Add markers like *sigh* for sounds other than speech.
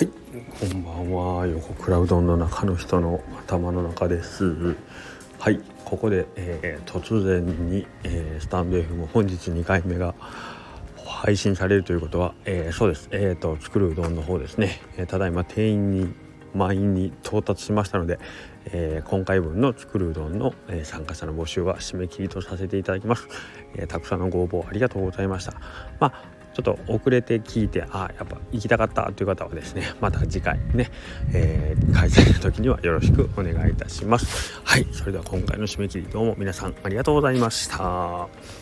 はい、こんばんは。横クラウドの中の人の頭の中です。はい。ここで、えー、突然に、えー、スタンド FM 本日2回目が配信されるということは、えー、そうです。えーと作るうどんの方ですね、えただいま店員に満員に到達しましたので、えー、今回分の作るうどんの、えー、参加者の募集は締め切りとさせていただきます、えー、たくさんのご応募ありがとうございました。まあちょっと遅れて聞いてあやっぱ行きたかったという方はですね *laughs* また次回ね、えー、開催の時にはよろしくお願いいたします。はいそれでは今回の締め切りどうも皆さんありがとうございました。